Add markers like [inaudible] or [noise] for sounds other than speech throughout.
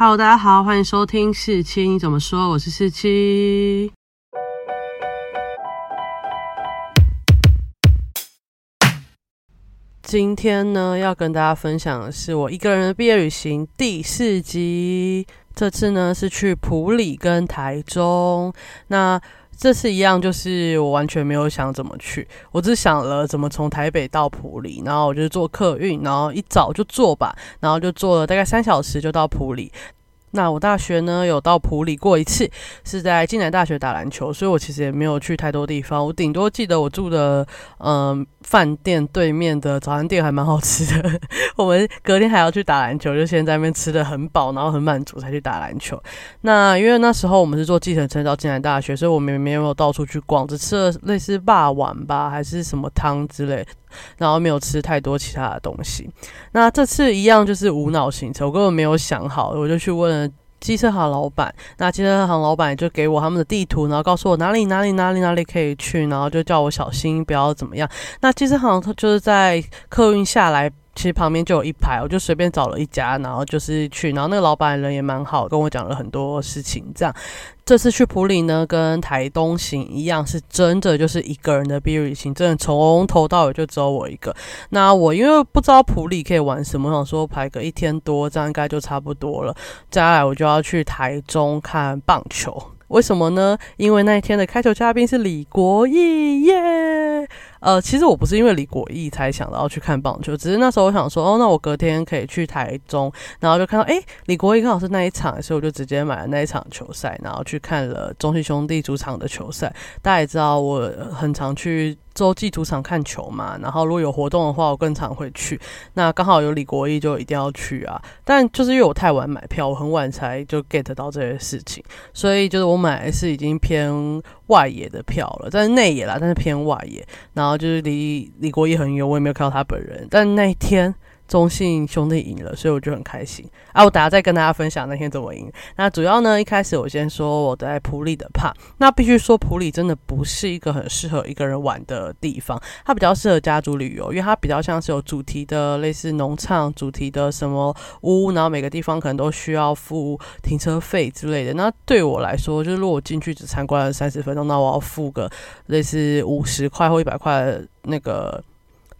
Hello，大家好，欢迎收听四七你怎么说？我是四七。今天呢，要跟大家分享的是我一个人的毕业旅行第四集。这次呢是去普里跟台中。那这次一样，就是我完全没有想怎么去，我只想了怎么从台北到普里，然后我就坐客运，然后一早就坐吧，然后就坐了大概三小时就到普里。那我大学呢有到普里过一次，是在暨南大学打篮球，所以我其实也没有去太多地方。我顶多记得我住的嗯饭店对面的早餐店还蛮好吃的。[laughs] 我们隔天还要去打篮球，就先在那边吃的很饱，然后很满足才去打篮球。那因为那时候我们是坐计程车到暨南大学，所以我们也没有到处去逛，只吃了类似霸王吧，还是什么汤之类。然后没有吃太多其他的东西。那这次一样就是无脑行程，我根本没有想好，我就去问了机车行老板。那机车行老板就给我他们的地图，然后告诉我哪里哪里哪里哪里可以去，然后就叫我小心不要怎么样。那机车行就是在客运下来。其实旁边就有一排，我就随便找了一家，然后就是去，然后那个老板人也蛮好，跟我讲了很多事情。这样，这次去普里呢，跟台东行一样，是真的就是一个人的毕业旅行，真的从头到尾就只有我一个。那我因为不知道普里可以玩什么，想说排个一天多，这样应该就差不多了。接下来我就要去台中看棒球，为什么呢？因为那一天的开球嘉宾是李国义耶。呃，其实我不是因为李国义才想到要去看棒球，只是那时候我想说，哦，那我隔天可以去台中，然后就看到，哎，李国义刚好是那一场，所以我就直接买了那一场球赛，然后去看了中信兄弟主场的球赛。大家也知道，我很常去洲际主场看球嘛，然后如果有活动的话，我更常会去。那刚好有李国义，就一定要去啊。但就是因为我太晚买票，我很晚才就 get 到这些事情，所以就是我买的是已经偏外野的票了，但是内野啦，但是偏外野，然后。就是离离国义很远，我也没有看到他本人。但那一天中信兄弟赢了，所以我就很开心啊！我等下再跟大家分享那天怎么赢。那主要呢，一开始我先说我在普里的怕。那必须说普里真的不是一个很适合一个人玩的地方，它比较适合家族旅游，因为它比较像是有主题的，类似农场主题的什么屋，然后每个地方可能都需要付停车费之类的。那对我来说，就是如果我进去只参观了三十分钟，那我要付个类似五十块或一百块。那个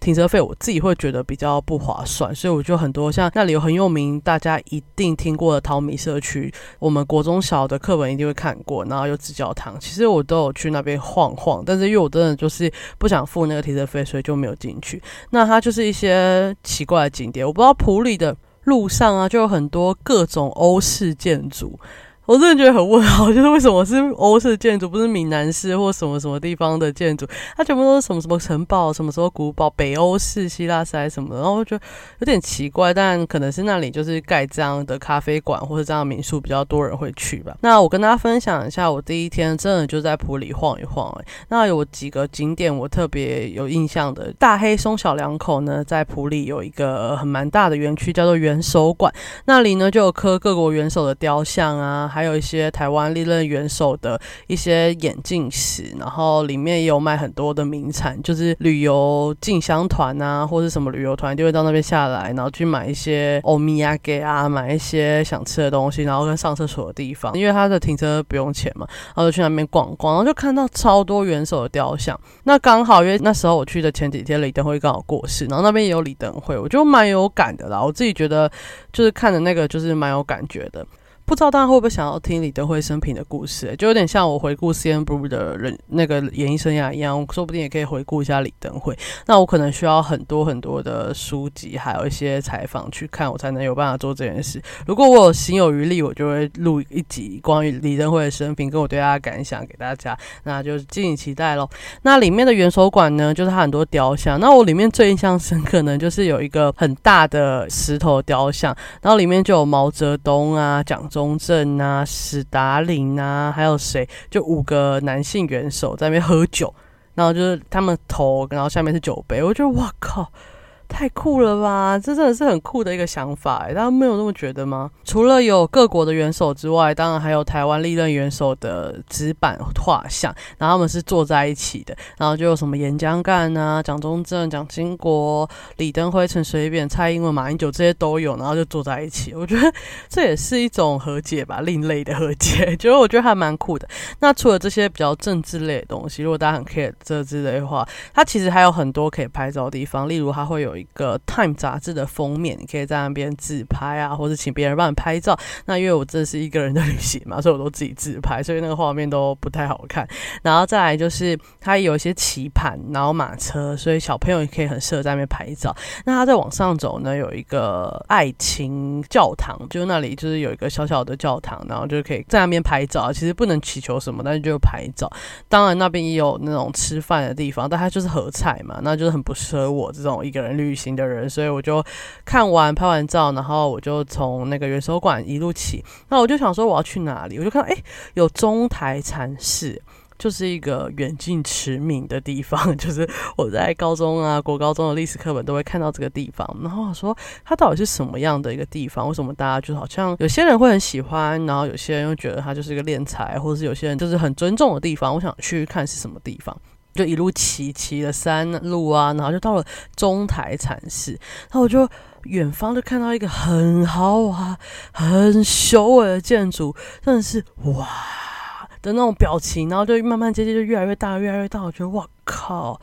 停车费我自己会觉得比较不划算，所以我就很多像那里有很有名，大家一定听过的淘米社区，我们国中小的课本一定会看过，然后有紫教堂，其实我都有去那边晃晃，但是因为我真的就是不想付那个停车费，所以就没有进去。那它就是一些奇怪的景点，我不知道普里的路上啊，就有很多各种欧式建筑。我真的觉得很问号，[laughs] 就是为什么是欧式建筑，不是闽南式或什么什么地方的建筑？它全部都是什么什么城堡、什么什么古堡、北欧式、希腊式还是什么的，然后我觉得有点奇怪。但可能是那里就是盖这样的咖啡馆或者这样的民宿比较多人会去吧。那我跟大家分享一下，我第一天真的就在普里晃一晃。哎，那有几个景点我特别有印象的，大黑松小两口呢，在普里有一个很蛮大的园区，叫做元首馆，那里呢就有刻各国元首的雕像啊。还有一些台湾历任元首的一些眼镜史，然后里面也有卖很多的名产，就是旅游进香团啊，或是什么旅游团就会到那边下来，然后去买一些欧米亚给啊，买一些想吃的东西，然后跟上厕所的地方，因为他的停车不用钱嘛，然后就去那边逛逛，然后就看到超多元首的雕像。那刚好因为那时候我去的前几天李登辉刚好过世，然后那边也有李登辉，我就蛮有感的啦。我自己觉得就是看的那个就是蛮有感觉的。不知道大家会不会想要听李登辉生平的故事？就有点像我回顾 C N Blue 的人那个演艺生涯一样，说不定也可以回顾一下李登辉。那我可能需要很多很多的书籍，还有一些采访去看，我才能有办法做这件事。如果我有心有余力，我就会录一集关于李登辉的生平，跟我对他的感想给大家。那就敬请期待喽。那里面的元首馆呢，就是它很多雕像。那我里面最印象深刻呢，就是有一个很大的石头雕像，然后里面就有毛泽东啊，蒋中。中正啊，史达林啊，还有谁？就五个男性元首在那边喝酒，然后就是他们头，然后下面是酒杯。我觉得哇靠，太酷了吧！这真的是很酷的一个想法，大家没有那么觉得吗？除了有各国的元首之外，当然还有台湾历任元首的纸板画像，然后他们是坐在一起的，然后就有什么岩浆干啊、蒋中正、蒋经国、李登辉、陈水扁、蔡英文、马英九这些都有，然后就坐在一起。我觉得这也是一种和解吧，另类的和解，觉得我觉得还蛮酷的。那除了这些比较政治类的东西，如果大家很 care 这之类的话，它其实还有很多可以拍照的地方，例如它会有一个 Time 杂志的封面，你可以在那边自拍啊，或者请别人帮你拍照。那因为我这是一个人的旅行嘛，[laughs] 所以我都自己自拍，所以那个画面都不太好看。然后再来就是它有一些棋盘，然后马车，所以小朋友也可以很适合在那边拍照。那它再往上走呢，有一个爱情教堂，就那里就是有一个小小的教堂，然后就可以在那边拍照。其实不能祈求什么，但是就拍照。当然那边也有那种吃饭的地方，但它就是合菜嘛，那就是很不适合我这种一个人旅旅行的人，所以我就看完拍完照，然后我就从那个元首馆一路起。那我就想说我要去哪里，我就看到哎有中台禅寺。就是一个远近驰名的地方，就是我在高中啊、国高中的历史课本都会看到这个地方。然后我说，它到底是什么样的一个地方？为什么大家就好像有些人会很喜欢，然后有些人又觉得它就是一个敛财，或者是有些人就是很尊重的地方？我想去看是什么地方，就一路骑骑了山路啊，然后就到了中台禅寺。然后我就远方就看到一个很豪华、很雄伟的建筑，真的是哇！的那种表情，然后就慢慢接近，就越来越大，越来越大。我觉得哇靠，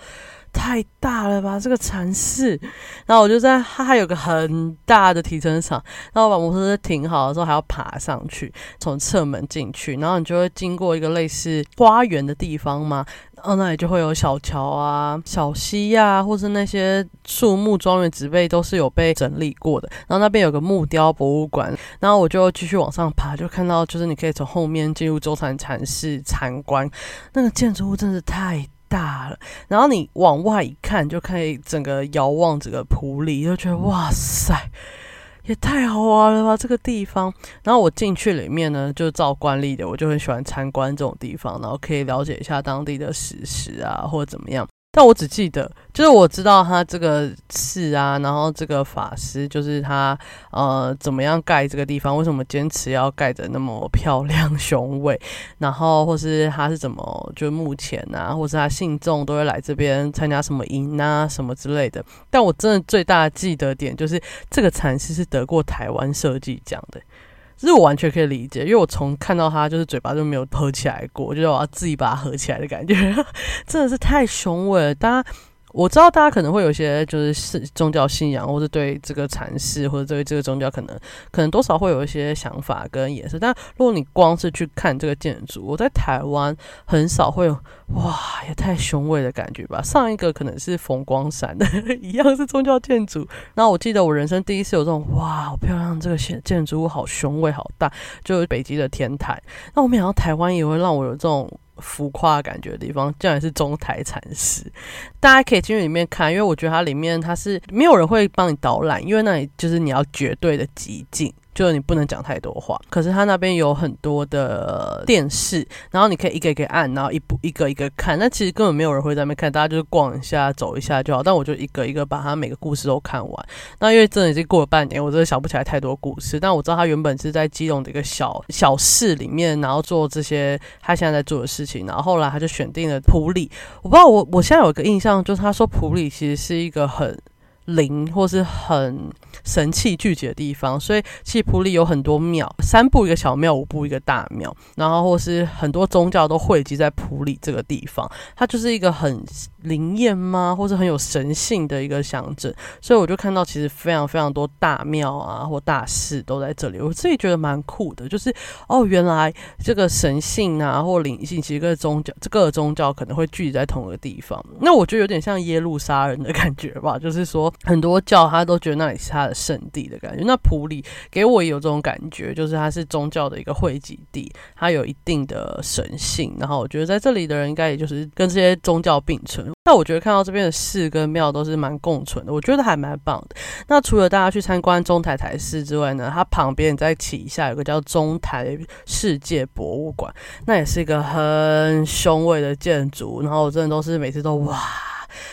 太大了吧这个禅寺。然后我就在它还有个很大的停车场，然后把摩托车停好的时候还要爬上去，从侧门进去，然后你就会经过一个类似花园的地方嘛。哦，那里就会有小桥啊、小溪呀，或是那些树木、庄园、植被都是有被整理过的。然后那边有个木雕博物馆，然后我就继续往上爬，就看到就是你可以从后面进入周禅禅寺参观。那个建筑物真是太大了，然后你往外一看，就可以整个遥望整个普里，就觉得哇塞。也太好玩了吧！这个地方，然后我进去里面呢，就照惯例的，我就很喜欢参观这种地方，然后可以了解一下当地的史实啊，或者怎么样。但我只记得，就是我知道他这个寺啊，然后这个法师就是他，呃，怎么样盖这个地方？为什么坚持要盖的那么漂亮 [laughs] 雄伟？然后或是他是怎么就目前啊，或是他信众都会来这边参加什么营啊什么之类的。但我真的最大记得点就是这个禅师是得过台湾设计奖的。这是我完全可以理解，因为我从看到他就是嘴巴就没有合起来过，就是我要自己把它合起来的感觉，[laughs] 真的是太雄伟了，大家。我知道大家可能会有一些就是是宗教信仰，或者对这个禅师或者对这个宗教可能可能多少会有一些想法跟颜色。但如果你光是去看这个建筑，我在台湾很少会有哇，也太雄伟的感觉吧。上一个可能是佛光山的一样是宗教建筑。那我记得我人生第一次有这种哇，好漂亮，这个建建筑物好雄伟好大，就是北极的天台。那我没想到台湾也会让我有这种。浮夸感觉的地方，竟然是中台禅师。大家可以进去里面看，因为我觉得它里面它是没有人会帮你导览，因为那里就是你要绝对的极静。就是你不能讲太多话，可是他那边有很多的电视，然后你可以一个一个按，然后一部一个一个看。那其实根本没有人会在那边看，大家就是逛一下、走一下就好。但我就一个一个把他每个故事都看完。那因为真的已经过了半年，我真的想不起来太多故事。但我知道他原本是在基隆的一个小小市里面，然后做这些他现在在做的事情。然后后来他就选定了普里。我不知道我我现在有一个印象，就是他说普里其实是一个很灵或是很。神气聚集的地方，所以其实普里有很多庙，三步一个小庙，五步一个大庙，然后或是很多宗教都汇集在普里这个地方，它就是一个很灵验吗，或是很有神性的一个象征。所以我就看到其实非常非常多大庙啊或大寺都在这里，我自己觉得蛮酷的，就是哦，原来这个神性啊或灵性，其实跟宗教这个宗教可能会聚集在同一个地方。那我觉得有点像耶路撒冷的感觉吧，就是说很多教他都觉得那里是他的。圣地的感觉，那普里给我也有这种感觉，就是它是宗教的一个汇集地，它有一定的神性。然后我觉得在这里的人应该也就是跟这些宗教并存。那我觉得看到这边的寺跟庙都是蛮共存的，我觉得还蛮棒的。那除了大家去参观中台台寺之外呢，它旁边再起一下有个叫中台世界博物馆，那也是一个很雄伟的建筑。然后我真的都是每次都哇。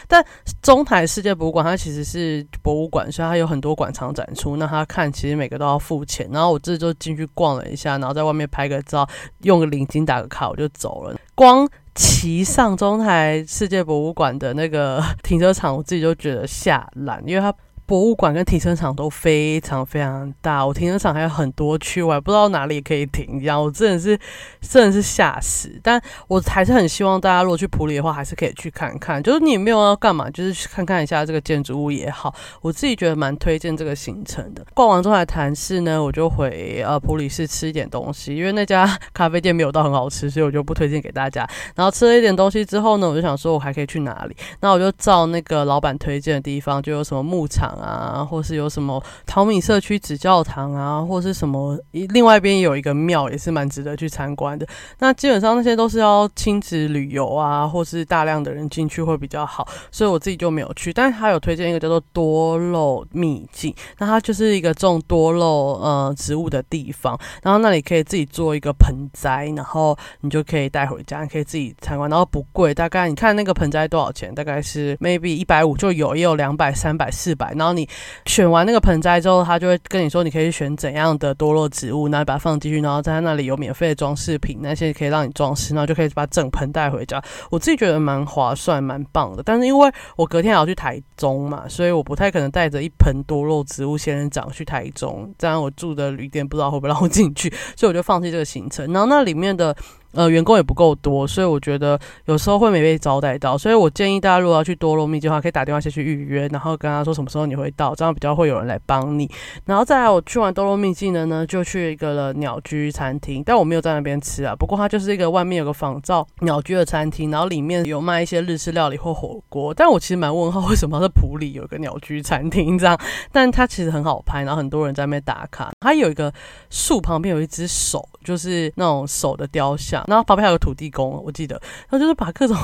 但中台世界博物馆它其实是博物馆，所以它有很多馆藏展出。那他看其实每个都要付钱。然后我这就进去逛了一下，然后在外面拍个照，用个领巾打个卡，我就走了。光骑上中台世界博物馆的那个 [laughs] 停车场，我自己就觉得吓烂，因为它。博物馆跟停车场都非常非常大，我停车场还有很多区，我还不知道哪里可以停，这样我真的是真的是吓死。但我还是很希望大家如果去普里的话，还是可以去看看。就是你没有要干嘛，就是去看看一下这个建筑物也好，我自己觉得蛮推荐这个行程的。逛完之后来谈事呢，我就回呃普里市吃一点东西，因为那家咖啡店没有到很好吃，所以我就不推荐给大家。然后吃了一点东西之后呢，我就想说我还可以去哪里？那我就照那个老板推荐的地方，就有什么牧场。啊，或是有什么淘米社区子教堂啊，或是什么，另外一边有一个庙，也是蛮值得去参观的。那基本上那些都是要亲子旅游啊，或是大量的人进去会比较好，所以我自己就没有去。但是他有推荐一个叫做多肉秘境，那它就是一个种多肉呃植物的地方，然后那里可以自己做一个盆栽，然后你就可以带回家，你可以自己参观，然后不贵，大概你看那个盆栽多少钱？大概是 maybe 一百五就有，也有两百、三百、四百那，然后你选完那个盆栽之后，他就会跟你说，你可以选怎样的多肉植物，然后把它放进去，然后在那里有免费的装饰品，那些可以让你装饰，然后就可以把整盆带回家。我自己觉得蛮划算、蛮棒的。但是因为我隔天还要去台中嘛，所以我不太可能带着一盆多肉植物仙人掌去台中，这样我住的旅店不知道会不会让我进去，所以我就放弃这个行程。然后那里面的。呃，员工也不够多，所以我觉得有时候会没被招待到，所以我建议大家如果要去多罗密的话，可以打电话先去预约，然后跟他说什么时候你会到，这样比较会有人来帮你。然后再来，我去完多罗密境的呢，就去一个了鸟居餐厅，但我没有在那边吃啊，不过它就是一个外面有个仿造鸟居的餐厅，然后里面有卖一些日式料理或火锅。但我其实蛮问号，为什么是普里有一个鸟居餐厅这样？但它其实很好拍，然后很多人在那边打卡。它有一个树旁边有一只手。就是那种手的雕像，然后旁边还有土地公，我记得，然后就是把各种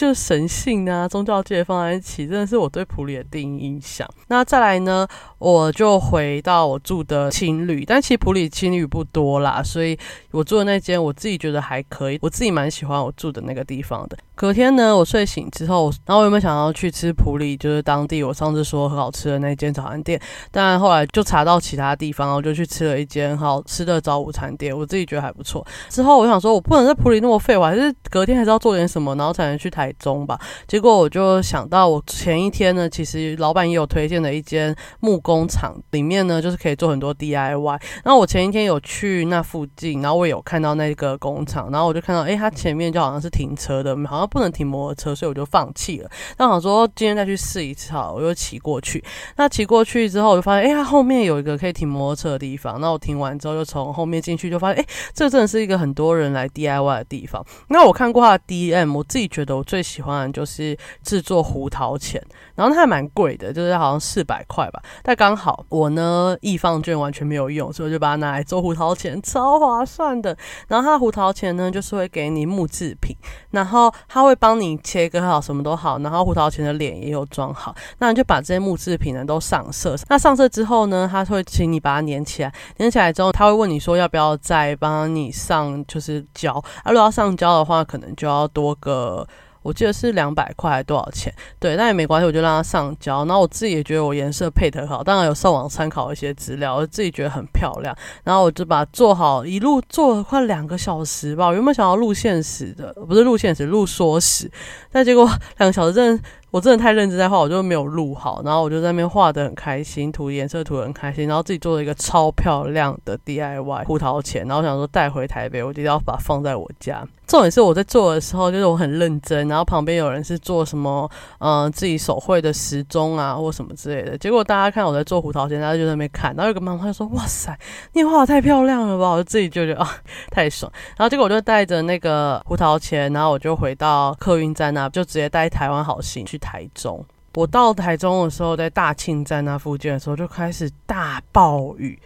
就是神性啊、宗教界放在一起，真的是我对普里的第一印象。那再来呢，我就回到我住的青旅，但其实普里青旅不多啦，所以我住的那间我自己觉得还可以，我自己蛮喜欢我住的那个地方的。隔天呢，我睡醒之后，然后我有没有想要去吃普里，就是当地我上次说很好吃的那间早餐店？但后来就查到其他地方，我就去吃了一间好吃的早午餐店，我自己觉得还不错。之后我想说，我不能在普里那么废，我还是隔天还是要做点什么，然后才能去台中吧。结果我就想到，我前一天呢，其实老板也有推荐的一间木工厂，里面呢就是可以做很多 DIY。然后我前一天有去那附近，然后我有看到那个工厂，然后我就看到，哎，它前面就好像是停车的，好像。不能停摩托车，所以我就放弃了。那我说今天再去试一次好，我又骑过去。那骑过去之后，我就发现，哎，它后面有一个可以停摩托车的地方。那我停完之后，就从后面进去，就发现，哎，这真的是一个很多人来 DIY 的地方。那我看过它的 DM，我自己觉得我最喜欢就是制作胡桃钳，然后它还蛮贵的，就是好像四百块吧。但刚好我呢，易放券完全没有用，所以我就把它拿来做胡桃钳，超划算的。然后它胡桃钳呢，就是会给你木制品，然后它。他会帮你切割好，什么都好，然后胡桃钳的脸也有装好，那你就把这些木制品呢都上色。那上色之后呢，他会请你把它粘起来，粘起来之后，他会问你说要不要再帮你上就是胶。啊，如果要上胶的话，可能就要多个。我记得是两百块，还多少钱？对，那也没关系，我就让他上交。然后我自己也觉得我颜色配得很好，当然有上网参考一些资料，我自己觉得很漂亮。然后我就把做好，一路做了快两个小时吧。我原本想要录现实的，不是录现实，录说实，但结果两个小时真的。我真的太认真在画，我就没有录好，然后我就在那边画的很开心，涂颜色涂的很开心，然后自己做了一个超漂亮的 DIY 胡桃钳，然后想说带回台北，我一定要把它放在我家。重点是我在做的时候，就是我很认真，然后旁边有人是做什么，嗯，自己手绘的时钟啊或什么之类的。结果大家看我在做胡桃钳，大家就在那边看，然后有个妈妈就说：“哇塞，你画的太漂亮了吧！”我就自己就觉得啊，太爽。然后结果我就带着那个胡桃钳，然后我就回到客运站那，就直接带台湾好行去。台中，我到台中的时候，在大庆站那附近的时候，就开始大暴雨。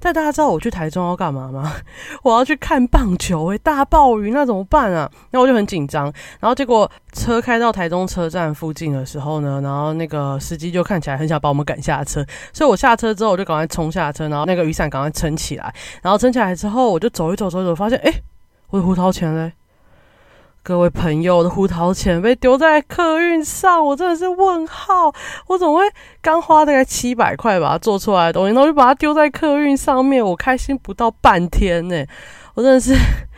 但大家知道我去台中要干嘛吗？[laughs] 我要去看棒球诶，大暴雨那怎么办啊？那我就很紧张。然后结果车开到台中车站附近的时候呢，然后那个司机就看起来很想把我们赶下车，所以我下车之后我就赶快冲下车，然后那个雨伞赶快撑起来。然后撑起来之后，我就走一走，走一走，发现哎，我的胡桃钳嘞。各位朋友的胡桃钱被丢在客运上，我真的是问号，我怎么会刚花大概七百块把它做出来的东西，然后就把它丢在客运上面，我开心不到半天呢，我真的是。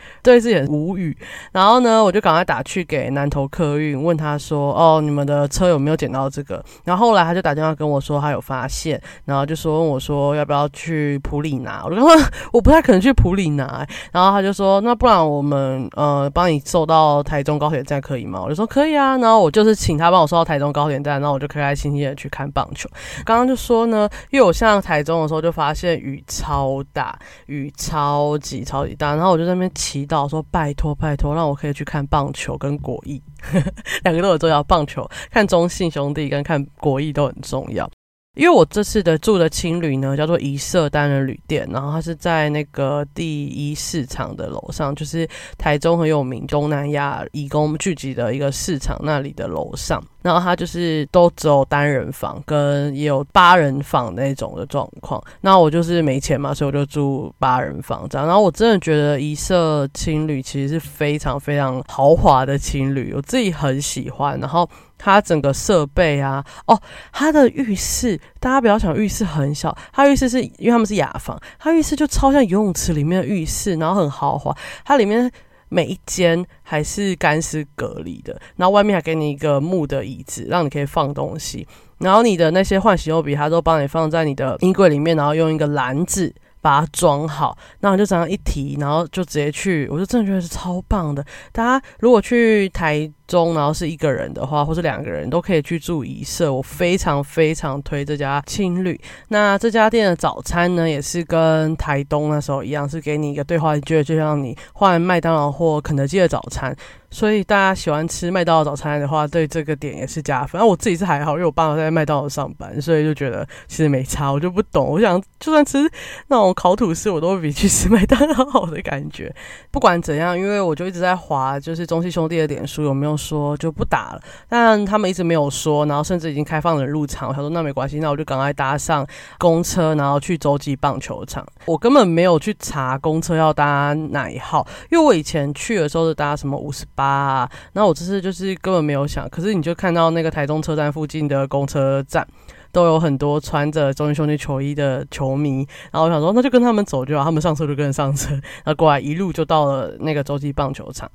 [laughs] 对自己很无语，然后呢，我就赶快打去给南投客运，问他说：“哦，你们的车有没有捡到这个？”然后后来他就打电话跟我说他有发现，然后就说问我说要不要去普里拿？我就说我不太可能去普里拿，然后他就说那不然我们呃帮你送到台中高铁站可以吗？我就说可以啊，然后我就是请他帮我送到台中高铁站，然后我就开开心心的去看棒球。刚刚就说呢，因为我上台中的时候就发现雨超大，雨超级超级大，然后我就在那边骑祈祷。说拜托拜托，让我可以去看棒球跟国艺，[laughs] 两个都很重要。棒球看中信兄弟跟看国艺都很重要。因为我这次的住的青旅呢，叫做一色单人旅店，然后它是在那个第一市场的楼上，就是台中很有名东南亚义工聚集的一个市场那里的楼上。然后它就是都只有单人房，跟也有八人房那种的状况。那我就是没钱嘛，所以我就住八人房这样。然后我真的觉得一社青旅其实是非常非常豪华的青旅，我自己很喜欢。然后它整个设备啊，哦，它的浴室，大家不要想浴室很小，它浴室是因为他们是雅房，它浴室就超像游泳池里面的浴室，然后很豪华，它里面。每一间还是干湿隔离的，然后外面还给你一个木的椅子，让你可以放东西。然后你的那些换洗用品，他都帮你放在你的衣柜里面，然后用一个篮子把它装好。那我就这样一提，然后就直接去，我就真的觉得是超棒的。大家如果去台。中，然后是一个人的话，或是两个人都可以去住一舍，我非常非常推这家青旅。那这家店的早餐呢，也是跟台东那时候一样，是给你一个兑换券，就像你换麦当劳或肯德基的早餐。所以大家喜欢吃麦当劳早餐的话，对这个点也是加分。那我自己是还好，因为我爸爸在麦当劳上班，所以就觉得其实没差。我就不懂，我想就算吃那种烤吐司，我都会比去吃麦当劳好的感觉。不管怎样，因为我就一直在划，就是中西兄弟的点数有没有。说就不打了，但他们一直没有说，然后甚至已经开放了入场。我想说那没关系，那我就赶快搭上公车，然后去洲际棒球场。我根本没有去查公车要搭哪一号，因为我以前去的时候是搭什么五十八啊。那我这次就是根本没有想，可是你就看到那个台中车站附近的公车站都有很多穿着中英兄弟球衣的球迷，然后我想说那就跟他们走就好，他们上车就跟着上车，然后过来一路就到了那个洲际棒球场。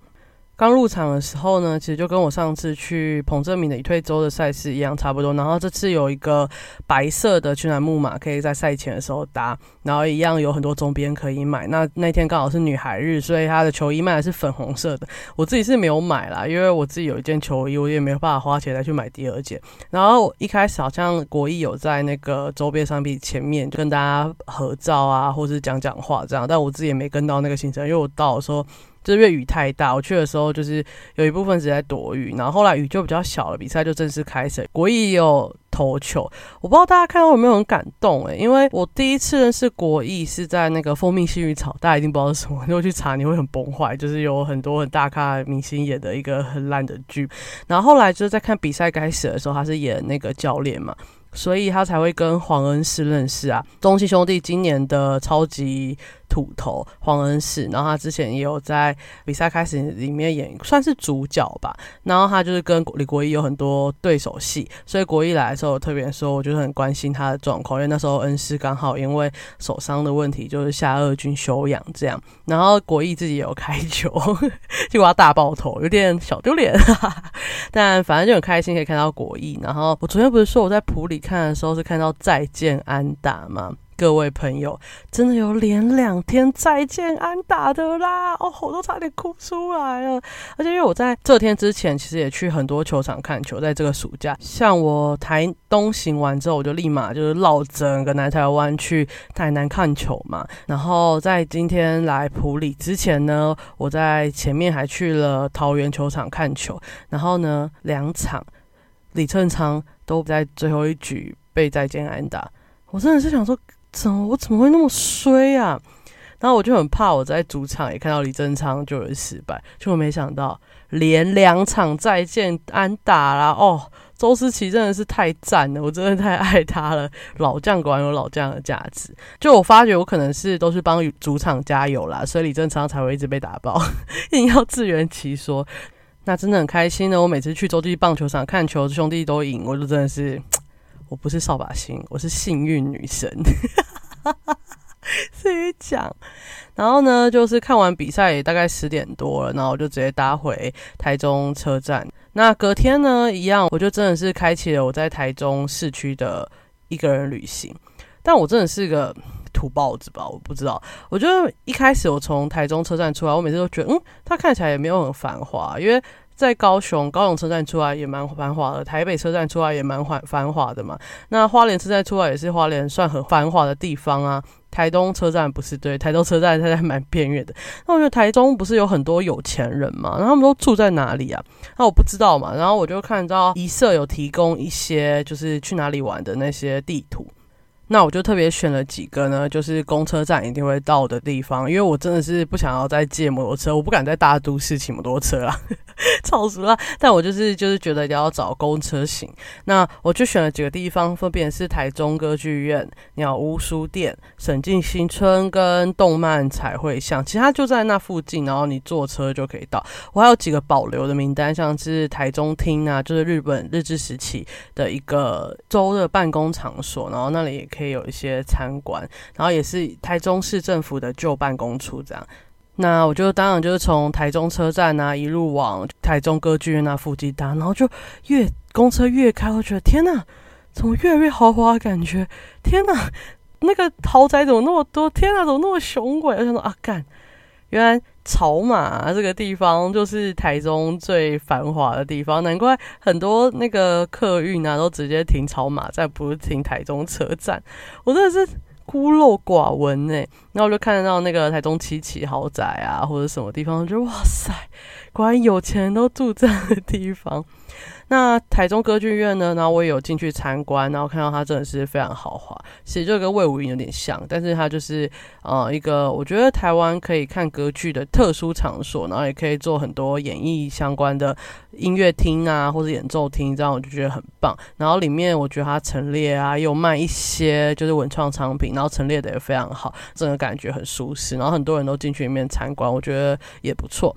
刚入场的时候呢，其实就跟我上次去彭正明的已退周的赛事一样，差不多。然后这次有一个白色的取暖木马，可以在赛前的时候搭，然后一样有很多周边可以买。那那天刚好是女孩日，所以他的球衣卖的是粉红色的。我自己是没有买啦，因为我自己有一件球衣，我也没有办法花钱再去买第二件。然后一开始好像国艺有在那个周边商品前面就跟大家合照啊，或是讲讲话这样，但我自己也没跟到那个行程，因为我到的时候。就是因为雨太大，我去的时候就是有一部分是在躲雨，然后后来雨就比较小了，比赛就正式开始。国艺也有投球，我不知道大家看到有没有很感动诶，因为我第一次认识国艺是在那个《蜂蜜幸运草》，大家一定不知道是什么，如果去查你会很崩坏，就是有很多很大咖明星演的一个很烂的剧。然后后来就是在看比赛开始的时候，他是演那个教练嘛。所以他才会跟黄恩师认识啊，东西兄弟今年的超级土头黄恩师，然后他之前也有在比赛开始里面演算是主角吧，然后他就是跟李国义有很多对手戏，所以国义来的时候特别说，我就很关心他的状况，因为那时候恩师刚好因为手伤的问题，就是下二军休养这样，然后国义自己也有开球，[laughs] 结果他大爆头，有点小丢脸，[laughs] 但反正就很开心可以看到国义，然后我昨天不是说我在普里。看的时候是看到再见安打吗？各位朋友，真的有连两天再见安打的啦！哦，我都差点哭出来了。而且因为我在这天之前，其实也去很多球场看球，在这个暑假，像我台东行完之后，我就立马就是绕整个南台湾去台南看球嘛。然后在今天来普里之前呢，我在前面还去了桃园球场看球。然后呢，两场李正昌。都在最后一局被再见安打，我真的是想说，怎么我怎么会那么衰啊？然后我就很怕我在主场也看到李正昌就有失败，就没想到连两场再见安打啦！哦，周思齐真的是太赞了，我真的太爱他了。老将果然有老将的价值，就我发觉我可能是都是帮主场加油啦，所以李正昌才会一直被打爆，[laughs] 硬要自圆其说。那真的很开心呢。我每次去洲际棒球场看球，兄弟都赢，我就真的是，我不是扫把星，我是幸运女神。自己讲，然后呢，就是看完比赛大概十点多了，然后我就直接搭回台中车站。那隔天呢，一样，我就真的是开启了我在台中市区的一个人旅行。但我真的是个土包子吧？我不知道。我觉得一开始我从台中车站出来，我每次都觉得，嗯，它看起来也没有很繁华，因为。在高雄，高雄车站出来也蛮繁华的；台北车站出来也蛮繁繁华的嘛。那花莲车站出来也是花莲算很繁华的地方啊。台东车站不是对，台东车站它还蛮边缘的。那我觉得台中不是有很多有钱人嘛？然后他们都住在哪里啊？那我不知道嘛。然后我就看到一社有提供一些就是去哪里玩的那些地图。那我就特别选了几个呢，就是公车站一定会到的地方，因为我真的是不想要再借摩托车，我不敢在大都市骑摩托车啊，[laughs] 超熟了。但我就是就是觉得要找公车行，那我就选了几个地方，分别是台中歌剧院、鸟屋书店、沈静新村跟动漫彩绘巷，其他就在那附近，然后你坐车就可以到。我还有几个保留的名单，像是台中厅啊，就是日本日治时期的一个州的办公场所，然后那里也可以。可以有一些参观，然后也是台中市政府的旧办公处这样。那我就当然就是从台中车站啊一路往台中歌剧院那附近搭，然后就越公车越开，我觉得天哪，怎么越来越豪华？感觉天哪，那个豪宅怎么那么多？天哪，怎么那么雄伟？我想说啊，干，原来。草马这个地方就是台中最繁华的地方，难怪很多那个客运啊都直接停草马站，不是停台中车站。我真的是孤陋寡闻呢。然后我就看到那个台中七期豪宅啊，或者什么地方，就哇塞，果然有钱人都住这样的地方。那台中歌剧院呢？然后我也有进去参观，然后看到它真的是非常豪华，其实就跟魏武营有点像，但是它就是呃一个我觉得台湾可以看歌剧的特殊场所，然后也可以做很多演艺相关的音乐厅啊或者演奏厅，这样我就觉得很棒。然后里面我觉得它陈列啊又卖一些就是文创商品，然后陈列的也非常好，整个感觉很舒适。然后很多人都进去里面参观，我觉得也不错。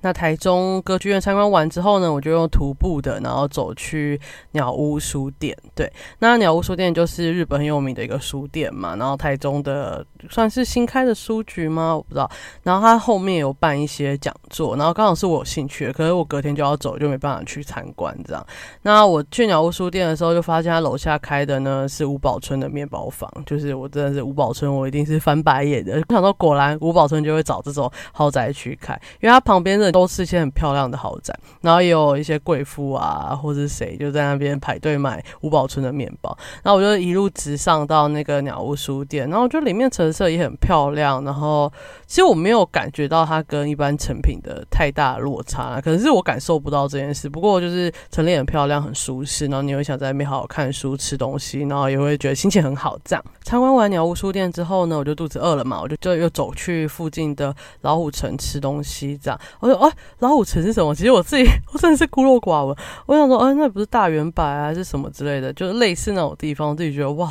那台中歌剧院参观完之后呢，我就用徒步的，然后走去鸟屋书店。对，那鸟屋书店就是日本很有名的一个书店嘛，然后台中的算是新开的书局吗？我不知道。然后它后面有办一些讲座，然后刚好是我有兴趣的，可是我隔天就要走，就没办法去参观这样。那我去鸟屋书店的时候，就发现它楼下开的呢是吴宝春的面包房，就是我真的是吴宝春，我一定是翻白眼的。我想到果然吴宝春就会找这种豪宅区开，因为它旁边的。都是一些很漂亮的豪宅，然后也有一些贵妇啊，或者谁就在那边排队买吴宝春的面包。然后我就一路直上到那个鸟屋书店，然后我觉得里面陈设也很漂亮。然后其实我没有感觉到它跟一般成品的太大落差，可能是我感受不到这件事。不过就是陈列很漂亮，很舒适，然后你会想在那边好好看书、吃东西，然后也会觉得心情很好。这样参观完鸟屋书店之后呢，我就肚子饿了嘛，我就就又走去附近的老虎城吃东西。这样我说。哦，老虎城是什么？其实我自己我真的是孤陋寡闻。我想说，哎，那不是大圆白还是什么之类的，就是类似那种地方。自己觉得哇，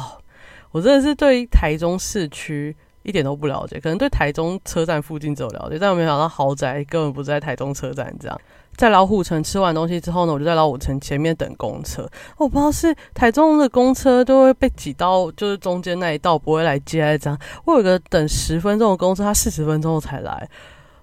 我真的是对台中市区一点都不了解，可能对台中车站附近只有了解，但我没想到豪宅根本不在台中车站。这样，在老虎城吃完东西之后呢，我就在老虎城前面等公车。我不知道是台中的公车都会被挤到，就是中间那一道不会来接这样。我有个等十分钟的公车，他四十分钟后才来，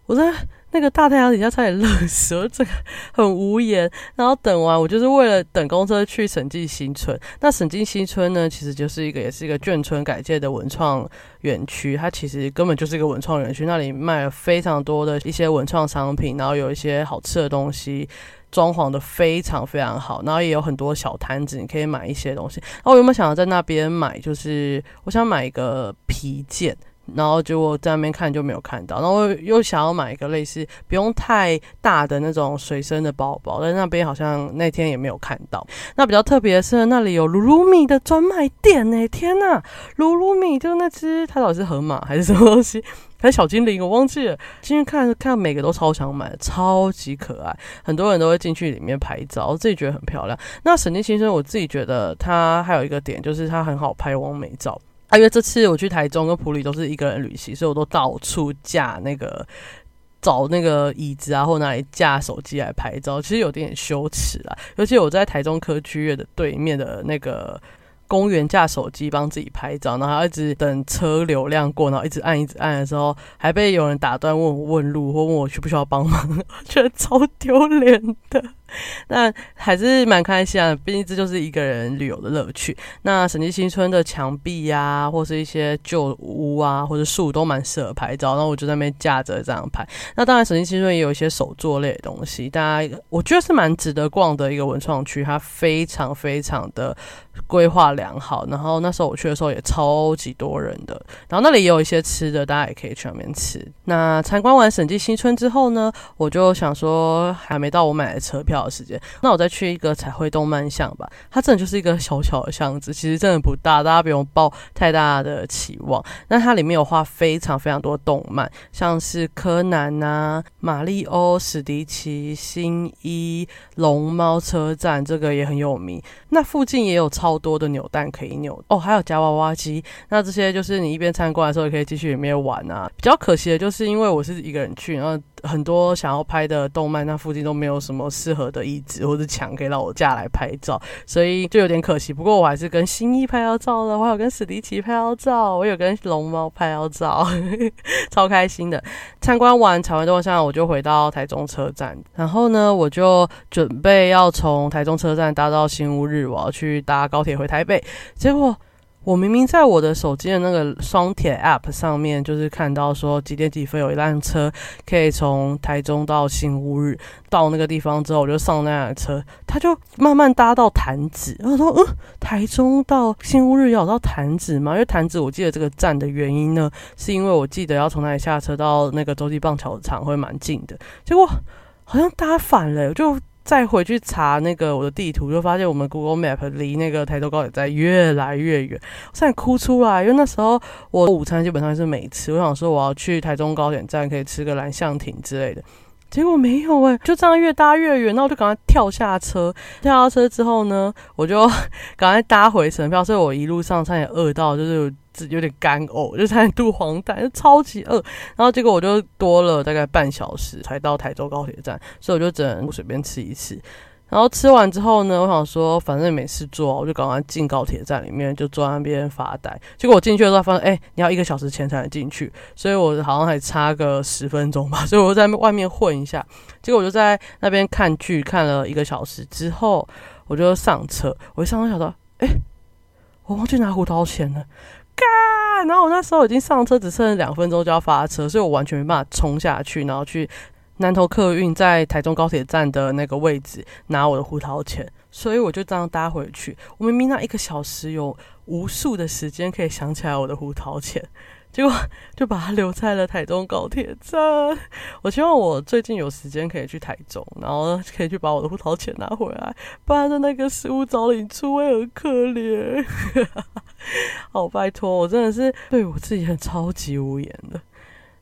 我在。那个大太阳底下差点热死，我这个很无言。然后等完，我就是为了等公车去审计新村。那审计新村呢，其实就是一个也是一个眷村改建的文创园区。它其实根本就是一个文创园区，那里卖了非常多的一些文创商品，然后有一些好吃的东西，装潢的非常非常好，然后也有很多小摊子，你可以买一些东西。那我有没有想要在那边买？就是我想买一个皮件。然后结果在那边看就没有看到，然后又想要买一个类似不用太大的那种随身的包包，但那边好像那天也没有看到。那比较特别的是，那里有鲁鲁米的专卖店呢！天呐，鲁鲁米就是那只，它到底是河马还是什么东西？[laughs] 还是小精灵？我忘记了。进去看看，每个都超想买，超级可爱，很多人都会进去里面拍照，我自己觉得很漂亮。那沈静先生，我自己觉得他还有一个点，就是他很好拍完美照。因为这次我去台中跟普里都是一个人旅行，所以我都到处架那个找那个椅子啊或哪里架手机来拍照，其实有点羞耻啦。尤其我在台中科剧院的对面的那个。公园架手机帮自己拍照，然后一直等车流量过，然后一直按一直按的时候，还被有人打断问我问路或问我需不需要帮忙，[laughs] 觉得超丢脸的。[laughs] 但还是蛮开心啊，毕竟这就是一个人旅游的乐趣。那审计新村的墙壁呀，或是一些旧屋啊，或者树都蛮适合拍照。然后我就在那边架着这样拍。那当然，审计新村也有一些手作类的东西，大家我觉得是蛮值得逛的一个文创区，它非常非常的规划良好。然后那时候我去的时候也超级多人的，然后那里也有一些吃的，大家也可以去那边吃。那参观完审计新村之后呢，我就想说还没到我买的车票。时间，那我再去一个彩绘动漫巷吧。它真的就是一个小小的巷子，其实真的不大，大家不用抱太大的期望。那它里面有画非常非常多动漫，像是柯南啊、马里欧、史迪奇、新一、龙猫车站，这个也很有名。那附近也有超多的扭蛋可以扭哦，还有夹娃娃机。那这些就是你一边参观的时候，也可以继续里面玩啊。比较可惜的就是因为我是一个人去，然后。很多想要拍的动漫，那附近都没有什么适合的椅子或者墙可以让我架来拍照，所以就有点可惜。不过我还是跟新一拍到照了，我有跟史迪奇拍到照，我有跟龙猫拍到照，[laughs] 超开心的。参观完彩绘动漫巷，我就回到台中车站，然后呢，我就准备要从台中车站搭到新屋日，我要去搭高铁回台北，结果。我明明在我的手机的那个双铁 App 上面，就是看到说几点几分有一辆车可以从台中到新乌日，到那个地方之后，我就上那辆车，他就慢慢搭到潭子。然后说，嗯，台中到新乌日要到潭子吗？因为潭子我记得这个站的原因呢，是因为我记得要从那里下车到那个洲际棒球场会蛮近的，结果好像搭反了，就。再回去查那个我的地图，就发现我们 Google Map 离那个台州高铁站越来越远，我差点哭出来。因为那时候我午餐基本上是没吃，我想说我要去台中高铁站可以吃个蓝象亭之类的，结果没有哎，就这样越搭越远，那我就赶快跳下车。跳下车之后呢，我就 [laughs] 赶快搭回程票，所以我一路上差点饿到就是。有点干呕，[laughs] 就差点吐黄疸，就超级饿。然后结果我就多了大概半小时才到台州高铁站，所以我就只能随便吃一次。然后吃完之后呢，我想说反正没事做，我就赶快进高铁站里面，就坐在那边发呆。结果我进去的时候发现，哎，你要一个小时前才能进去，所以我好像还差个十分钟吧，[laughs] 所以我就在外面混一下。结果我就在那边看剧，看了一个小时之后，我就上车。我一上车想到，哎，我忘记拿胡桃钱了。干！然后我那时候已经上车，只剩两分钟就要发车，所以我完全没办法冲下去，然后去南投客运在台中高铁站的那个位置拿我的胡桃钱，所以我就这样搭回去。我明明那一个小时有无数的时间可以想起来我的胡桃钱。结果就把它留在了台中高铁站。我希望我最近有时间可以去台中，然后可以去把我的胡桃钱拿回来，不然的那个食物找你出会很可怜。[laughs] 好，拜托，我真的是对我自己很超级无言的。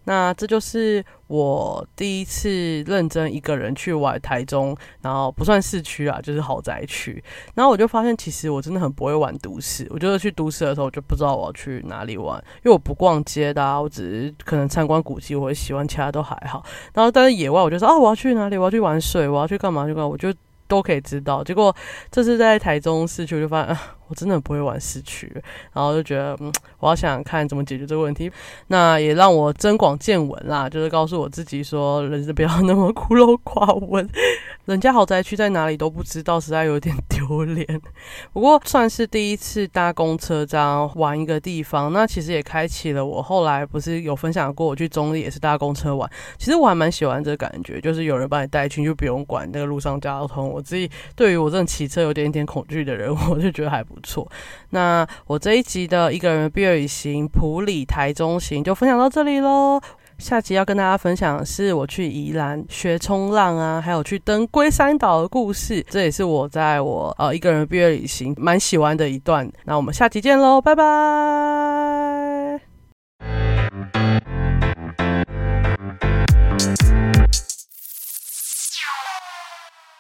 那这就是我第一次认真一个人去玩台中，然后不算市区啊，就是豪宅区。然后我就发现，其实我真的很不会玩都市。我觉得去都市的时候，我就不知道我要去哪里玩，因为我不逛街的，啊我只是可能参观古迹，我会喜欢，其他都还好。然后但是野外，我就说啊，我要去哪里？我要去玩水，我要去干嘛？就干嘛？我就都可以知道。结果这次在台中市区，我就发现啊。[laughs] 我真的不会玩市区，然后就觉得，嗯，我要想想看怎么解决这个问题。那也让我增广见闻啦，就是告诉我自己说，人生不要那么孤陋寡闻。人家豪宅区在哪里都不知道，实在有点 [laughs] 丢脸。不过算是第一次搭公车这样玩一个地方，那其实也开启了我后来不是有分享过，我去中立也是搭公车玩。其实我还蛮喜欢这感觉，就是有人帮你带去，就不用管那个路上交通。我自己对于我这种骑车有点点恐惧的人，[laughs] 我就觉得还不。错，那我这一集的一个人毕业旅行普里台中行就分享到这里喽。下集要跟大家分享的是我去宜兰学冲浪啊，还有去登龟山岛的故事。这也是我在我呃一个人毕业旅行蛮喜欢的一段。那我们下集见喽，拜拜。